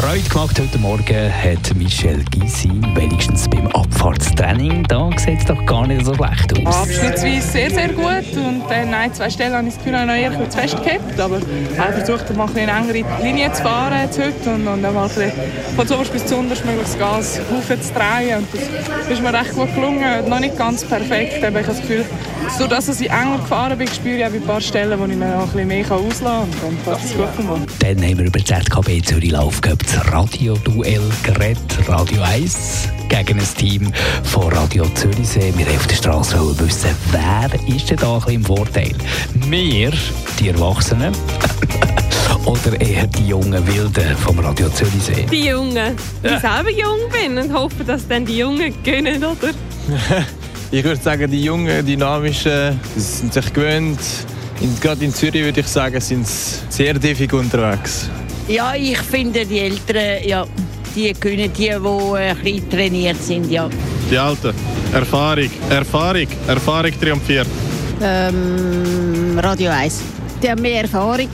Freude gemacht heute Morgen hat Michel Gysin, wenigstens beim Abfahrtstraining. Da sieht es doch gar nicht so schlecht aus. Abschnittsweise sehr, sehr gut. Und dann ein, zwei Stellen habe ich das Gefühl, noch eher zu fest gehabt. Aber ich habe versucht, mal eine engere Linie zu fahren jetzt heute und, und dann mal von zuoberst bis zu unterst möglichst Gas aufzudrehen. Und das ist mir recht gut gelungen. Noch nicht ganz perfekt, aber ich habe das Gefühl, dadurch, dass ich enger gefahren bin, spüre ich auch ein paar Stellen, wo ich mir noch ein bisschen mehr auslassen kann. Und dann passt es gut. Dann haben wir über die ZKB Zürich Lauf gehabt, das Radio-Duell gerät Radio 1 gegen ein Team von Radio Zürichsee. Wir auf der Straße wissen, wer ist denn da ein bisschen im Vorteil? Wir, die Erwachsenen, oder eher die jungen Wilden vom Radio Zürichsee? Die Jungen. Die ja. selber jung bin und hoffe, dass dann die Jungen gewinnen, oder? ich würde sagen, die jungen, dynamischen, sind sich gewöhnt. In, gerade in Zürich würde ich sagen, sind sie sehr defig unterwegs. Ja, ich finde die Älteren, ja, die können die, die ein bisschen trainiert sind, ja. Die Alten. Erfahrung, Erfahrung, Erfahrung triumphiert. Ähm, Radio 1. Die haben mehr Erfahrung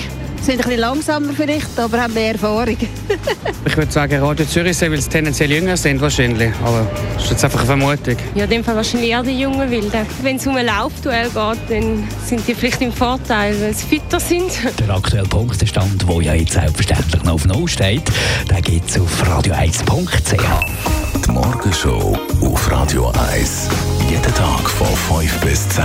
sind ein bisschen langsamer vielleicht, aber haben mehr Erfahrung. ich würde sagen Radio Zürich, weil sie tendenziell jünger sind wahrscheinlich. Aber das ist jetzt einfach eine Vermutung. Ja, in dem Fall wahrscheinlich eher die jungen Wilden. Wenn es um ein Laufduell geht, dann sind die vielleicht im Vorteil, weil sie fitter sind. Der aktuelle Punktestand, der ja jetzt selbstverständlich noch auf Null steht, den gibt es auf radio1.ch. Die Morgenshow auf Radio 1. Jeden Tag von 5 bis 10.